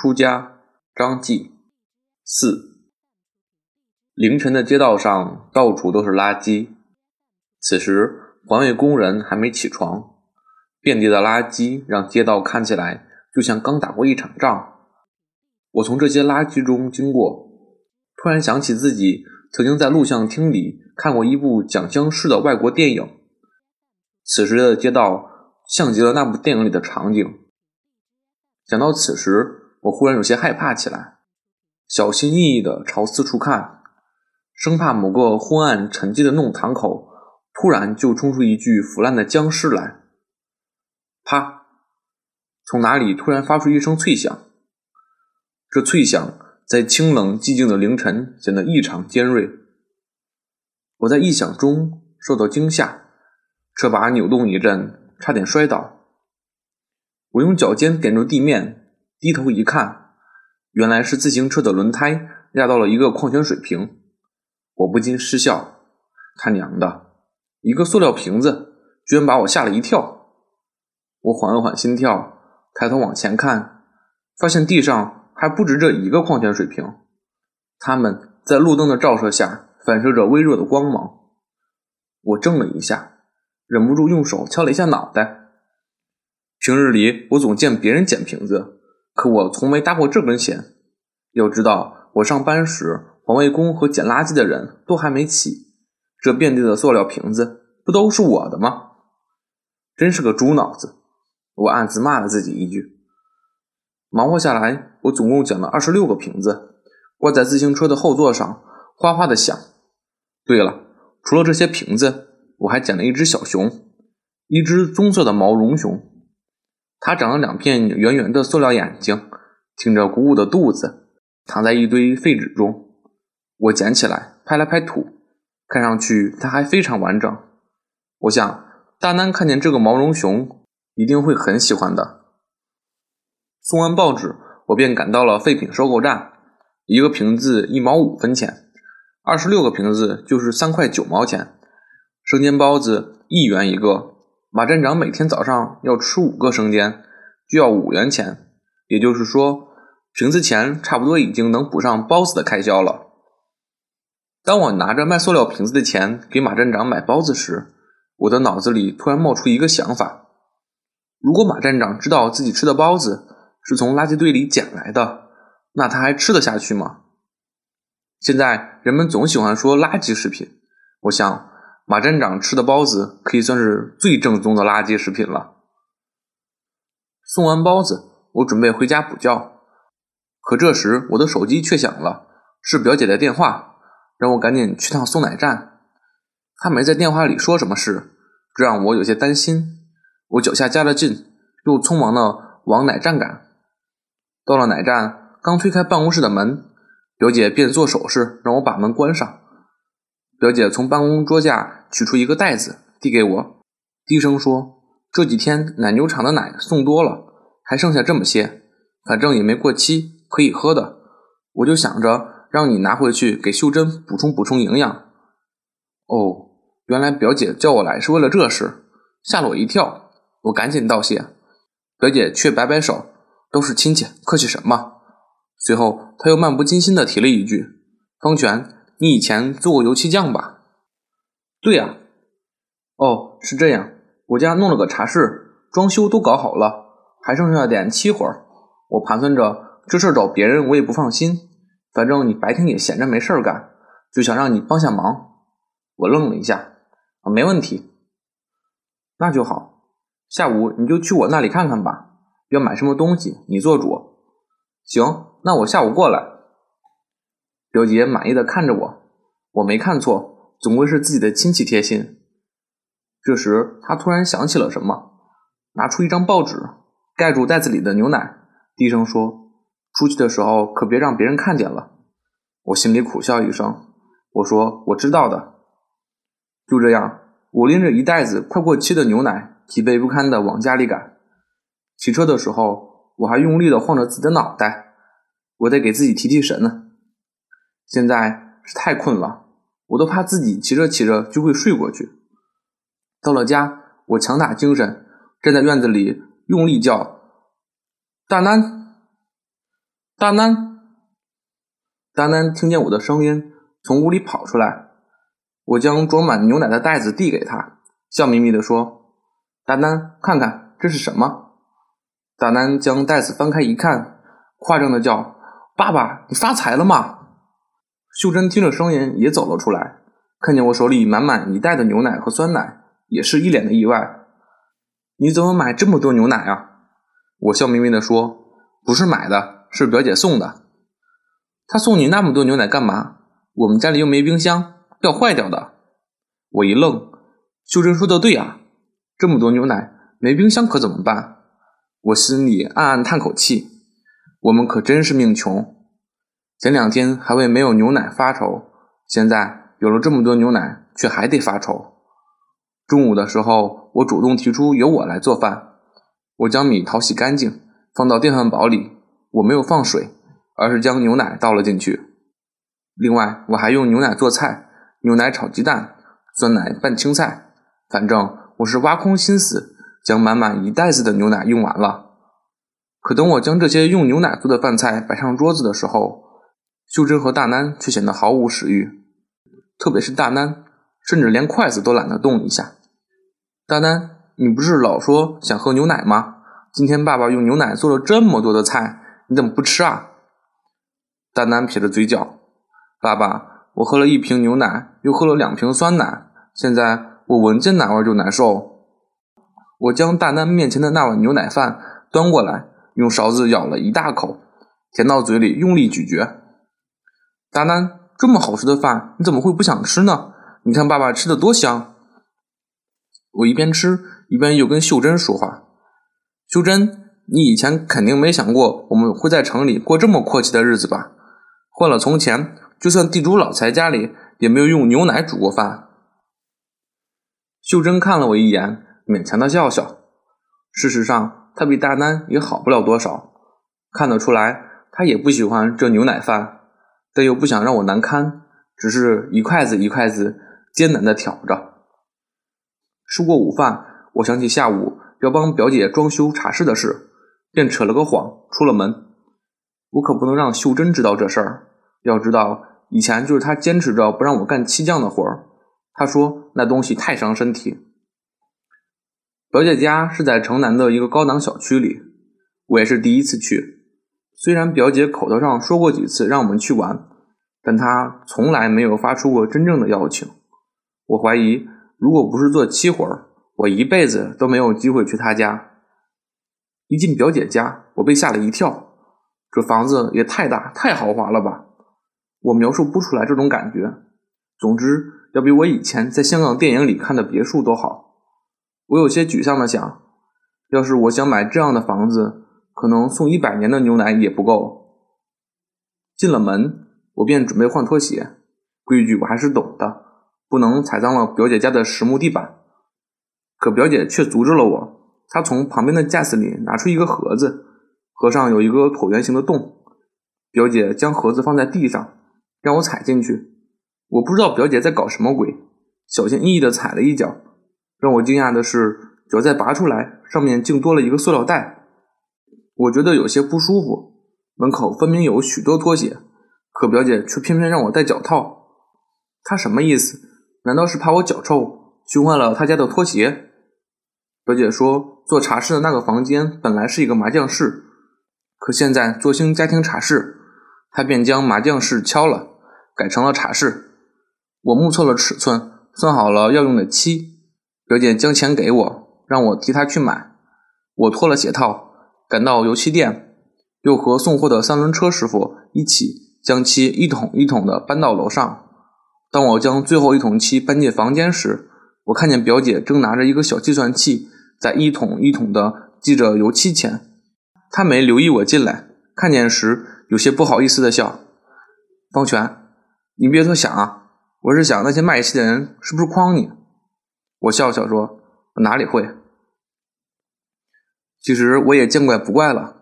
出家，张继四。凌晨的街道上到处都是垃圾。此时环卫工人还没起床，遍地的垃圾让街道看起来就像刚打过一场仗。我从这些垃圾中经过，突然想起自己曾经在录像厅里看过一部讲僵尸的外国电影。此时的街道像极了那部电影里的场景。想到此时。我忽然有些害怕起来，小心翼翼地朝四处看，生怕某个昏暗沉寂的弄堂口突然就冲出一具腐烂的僵尸来。啪！从哪里突然发出一声脆响？这脆响在清冷寂静的凌晨显得异常尖锐。我在异响中受到惊吓，车把扭动一阵，差点摔倒。我用脚尖点住地面。低头一看，原来是自行车的轮胎压到了一个矿泉水瓶，我不禁失笑：“他娘的，一个塑料瓶子居然把我吓了一跳！”我缓了缓心跳，抬头往前看，发现地上还不止这一个矿泉水瓶，它们在路灯的照射下反射着微弱的光芒。我怔了一下，忍不住用手敲了一下脑袋。平日里我总见别人捡瓶子。可我从没搭过这根弦。要知道，我上班时，环卫工和捡垃圾的人都还没起，这遍地的塑料瓶子不都是我的吗？真是个猪脑子！我暗自骂了自己一句。忙活下来，我总共捡了二十六个瓶子，挂在自行车的后座上，哗哗的响。对了，除了这些瓶子，我还捡了一只小熊，一只棕色的毛绒熊。它长了两片圆圆的塑料眼睛，挺着鼓鼓的肚子，躺在一堆废纸中。我捡起来，拍了拍土，看上去它还非常完整。我想，大南看见这个毛绒熊，一定会很喜欢的。送完报纸，我便赶到了废品收购站。一个瓶子一毛五分钱，二十六个瓶子就是三块九毛钱。生煎包子一元一个。马站长每天早上要吃五个生煎，就要五元钱，也就是说，瓶子钱差不多已经能补上包子的开销了。当我拿着卖塑料瓶子的钱给马站长买包子时，我的脑子里突然冒出一个想法：如果马站长知道自己吃的包子是从垃圾堆里捡来的，那他还吃得下去吗？现在人们总喜欢说垃圾食品，我想。马站长吃的包子可以算是最正宗的垃圾食品了。送完包子，我准备回家补觉，可这时我的手机却响了，是表姐的电话，让我赶紧去趟送奶站。她没在电话里说什么事，这让我有些担心。我脚下加了劲，又匆忙的往奶站赶。到了奶站，刚推开办公室的门，表姐便做手势让我把门关上。表姐从办公桌下取出一个袋子，递给我，低声说：“这几天奶牛场的奶送多了，还剩下这么些，反正也没过期，可以喝的。我就想着让你拿回去给秀珍补充补充营养。”哦，原来表姐叫我来是为了这事，吓了我一跳。我赶紧道谢，表姐却摆摆手：“都是亲戚，客气什么？”随后，她又漫不经心地提了一句：“方权。”你以前做过油漆匠吧？对呀。哦，是这样。我家弄了个茶室，装修都搞好了，还剩下点漆活儿我盘算着这事找别人我也不放心，反正你白天也闲着没事干，就想让你帮下忙。我愣了一下，啊，没问题。那就好。下午你就去我那里看看吧。要买什么东西你做主。行，那我下午过来。表姐满意的看着我，我没看错，总归是自己的亲戚贴心。这时，他突然想起了什么，拿出一张报纸盖住袋子里的牛奶，低声说：“出去的时候可别让别人看见了。”我心里苦笑一声，我说：“我知道的。”就这样，我拎着一袋子快过期的牛奶，疲惫不堪的往家里赶。骑车的时候，我还用力的晃着自己的脑袋，我得给自己提提神呢。现在是太困了，我都怕自己骑着骑着就会睡过去。到了家，我强打精神，站在院子里用力叫：“大南！”大南，大南听见我的声音，从屋里跑出来。我将装满牛奶的袋子递给他，笑眯眯地说：“大南，看看这是什么？”大南将袋子翻开一看，夸张的叫：“爸爸，你发财了吗？”秀珍听着声音也走了出来，看见我手里满满一袋的牛奶和酸奶，也是一脸的意外。“你怎么买这么多牛奶啊？”我笑眯眯地说：“不是买的。”是表姐送的，她送你那么多牛奶干嘛？我们家里又没冰箱，要坏掉的。我一愣，秀珍说的对啊，这么多牛奶没冰箱可怎么办？我心里暗暗叹口气，我们可真是命穷。前两天还为没有牛奶发愁，现在有了这么多牛奶，却还得发愁。中午的时候，我主动提出由我来做饭，我将米淘洗干净，放到电饭煲里。我没有放水，而是将牛奶倒了进去。另外，我还用牛奶做菜，牛奶炒鸡蛋，酸奶拌青菜。反正我是挖空心思，将满满一袋子的牛奶用完了。可等我将这些用牛奶做的饭菜摆上桌子的时候，秀珍和大南却显得毫无食欲，特别是大南，甚至连筷子都懒得动一下。大南，你不是老说想喝牛奶吗？今天爸爸用牛奶做了这么多的菜。你怎么不吃啊？大南撇着嘴角，爸爸，我喝了一瓶牛奶，又喝了两瓶酸奶，现在我闻见奶味就难受。我将大南面前的那碗牛奶饭端过来，用勺子舀了一大口，填到嘴里，用力咀嚼。大丹，这么好吃的饭，你怎么会不想吃呢？你看爸爸吃的多香。我一边吃一边又跟秀珍说话，秀珍。你以前肯定没想过我们会在城里过这么阔气的日子吧？换了从前，就算地主老财家里也没有用牛奶煮过饭。秀珍看了我一眼，勉强的笑笑。事实上，她比大丹也好不了多少。看得出来，她也不喜欢这牛奶饭，但又不想让我难堪，只是一筷子一筷子艰难的挑着。吃过午饭，我想起下午要帮表姐装修茶室的事。便扯了个谎，出了门。我可不能让秀珍知道这事儿。要知道，以前就是她坚持着不让我干漆匠的活儿。她说那东西太伤身体。表姐家是在城南的一个高档小区里，我也是第一次去。虽然表姐口头上说过几次让我们去玩，但她从来没有发出过真正的邀请。我怀疑，如果不是做漆活儿，我一辈子都没有机会去她家。一进表姐家，我被吓了一跳。这房子也太大、太豪华了吧！我描述不出来这种感觉。总之，要比我以前在香港电影里看的别墅都好。我有些沮丧的想，要是我想买这样的房子，可能送一百年的牛奶也不够。进了门，我便准备换拖鞋。规矩我还是懂的，不能踩脏了表姐家的实木地板。可表姐却阻止了我。她从旁边的架子里拿出一个盒子，盒上有一个椭圆形的洞。表姐将盒子放在地上，让我踩进去。我不知道表姐在搞什么鬼，小心翼翼地踩了一脚。让我惊讶的是，脚再拔出来，上面竟多了一个塑料袋。我觉得有些不舒服。门口分明有许多拖鞋，可表姐却偏偏让我戴脚套。她什么意思？难道是怕我脚臭，熏坏了她家的拖鞋？表姐说。做茶室的那个房间本来是一个麻将室，可现在做兴家庭茶室，她便将麻将室敲了，改成了茶室。我目测了尺寸，算好了要用的漆。表姐将钱给我，让我替她去买。我脱了鞋套，赶到油漆店，又和送货的三轮车师傅一起将漆一桶一桶的搬到楼上。当我将最后一桶漆搬进房间时，我看见表姐正拿着一个小计算器。在一桶一桶的记着油漆钱，他没留意我进来，看见时有些不好意思的笑。方全，你别多想啊，我是想那些卖漆的人是不是诓你？我笑笑说，哪里会？其实我也见怪不怪了，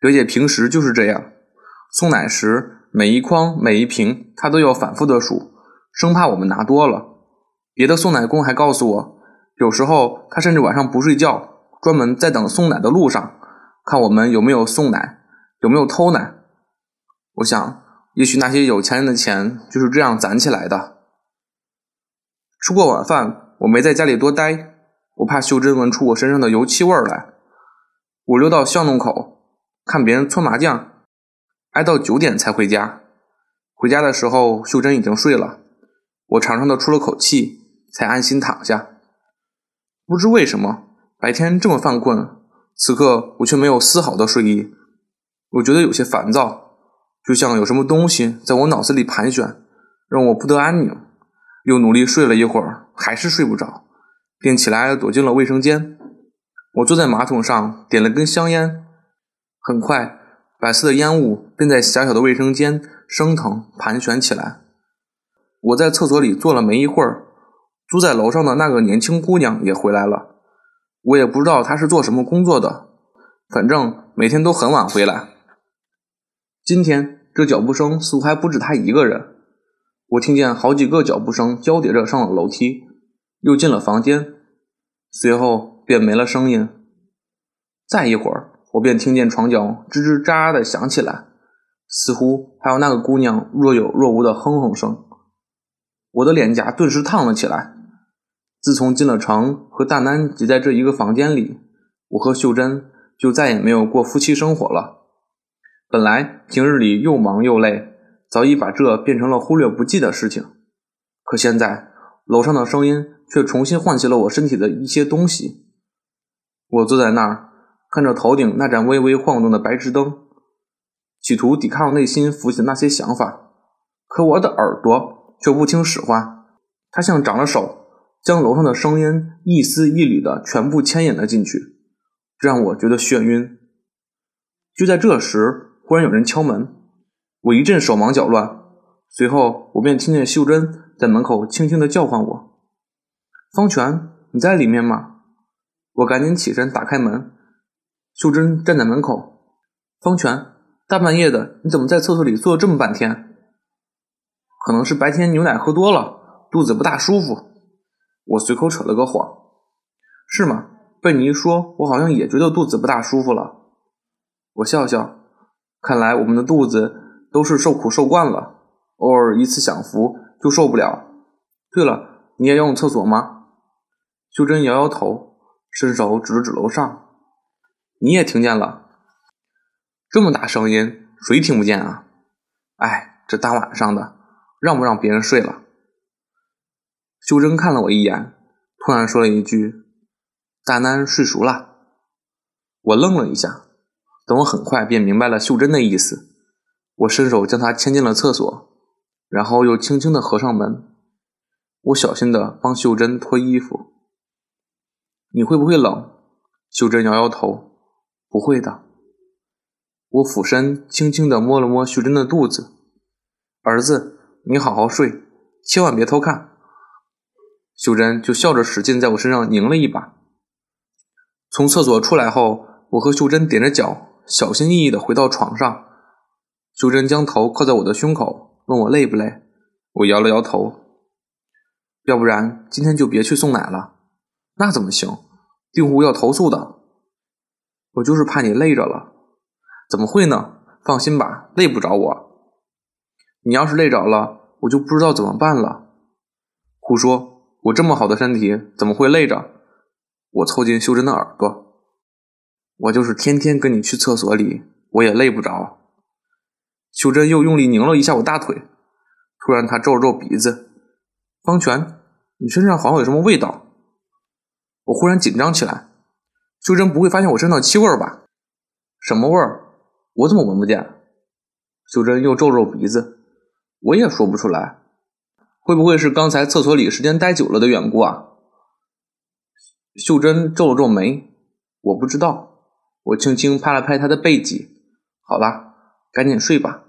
表姐平时就是这样，送奶时每一筐每一瓶他都要反复的数，生怕我们拿多了。别的送奶工还告诉我。有时候他甚至晚上不睡觉，专门在等送奶的路上，看我们有没有送奶，有没有偷奶。我想，也许那些有钱人的钱就是这样攒起来的。吃过晚饭，我没在家里多待，我怕秀珍闻出我身上的油漆味儿来。我溜到巷弄口看别人搓麻将，挨到九点才回家。回家的时候，秀珍已经睡了，我长长的出了口气，才安心躺下。不知为什么，白天这么犯困，此刻我却没有丝毫的睡意。我觉得有些烦躁，就像有什么东西在我脑子里盘旋，让我不得安宁。又努力睡了一会儿，还是睡不着，便起来躲进了卫生间。我坐在马桶上，点了根香烟。很快，白色的烟雾便在狭小的卫生间升腾盘旋起来。我在厕所里坐了没一会儿，租在楼上的那个年轻姑娘也回来了。我也不知道她是做什么工作的，反正每天都很晚回来。今天这脚步声似乎还不止她一个人，我听见好几个脚步声交叠着上了楼梯，又进了房间，随后便没了声音。再一会儿，我便听见床脚吱吱喳喳的响起来，似乎还有那个姑娘若有若无的哼哼声。我的脸颊顿时烫了起来。自从进了城，和大南挤在这一个房间里，我和秀珍就再也没有过夫妻生活了。本来平日里又忙又累，早已把这变成了忽略不计的事情。可现在楼上的声音却重新唤起了我身体的一些东西。我坐在那儿，看着头顶那盏微微晃动的白炽灯，企图抵抗内心浮起的那些想法。可我的耳朵却不听使唤，它像长了手，将楼上的声音一丝一缕的全部牵引了进去，让我觉得眩晕。就在这时。忽然有人敲门，我一阵手忙脚乱，随后我便听见秀珍在门口轻轻的叫唤我：“方权，你在里面吗？”我赶紧起身打开门，秀珍站在门口：“方权，大半夜的，你怎么在厕所里坐了这么半天？”“可能是白天牛奶喝多了，肚子不大舒服。”我随口扯了个谎。“是吗？被你一说，我好像也觉得肚子不大舒服了。”我笑笑。看来我们的肚子都是受苦受惯了，偶尔一次享福就受不了。对了，你也要用厕所吗？秀珍摇摇头，伸手指了指楼上。你也听见了？这么大声音，谁听不见啊？哎，这大晚上的，让不让别人睡了？秀珍看了我一眼，突然说了一句：“大南睡熟了。”我愣了一下。等我很快便明白了秀珍的意思，我伸手将她牵进了厕所，然后又轻轻地合上门。我小心地帮秀珍脱衣服。你会不会冷？秀珍摇摇头，不会的。我俯身轻轻地摸了摸秀珍的肚子。儿子，你好好睡，千万别偷看。秀珍就笑着使劲在我身上拧了一把。从厕所出来后，我和秀珍踮着脚。小心翼翼地回到床上，秀珍将头靠在我的胸口，问我累不累。我摇了摇头。要不然今天就别去送奶了。那怎么行？订户要投诉的。我就是怕你累着了。怎么会呢？放心吧，累不着我。你要是累着了，我就不知道怎么办了。胡说！我这么好的身体，怎么会累着？我凑近秀珍的耳朵。我就是天天跟你去厕所里，我也累不着。秀珍又用力拧了一下我大腿，突然她皱了皱鼻子：“方权，你身上好像有什么味道。”我忽然紧张起来。秀珍不会发现我身上气味吧？什么味儿？我怎么闻不见？秀珍又皱皱鼻子，我也说不出来。会不会是刚才厕所里时间待久了的缘故啊？秀珍皱了皱眉，我不知道。我轻轻拍了拍她的背脊，好了，赶紧睡吧。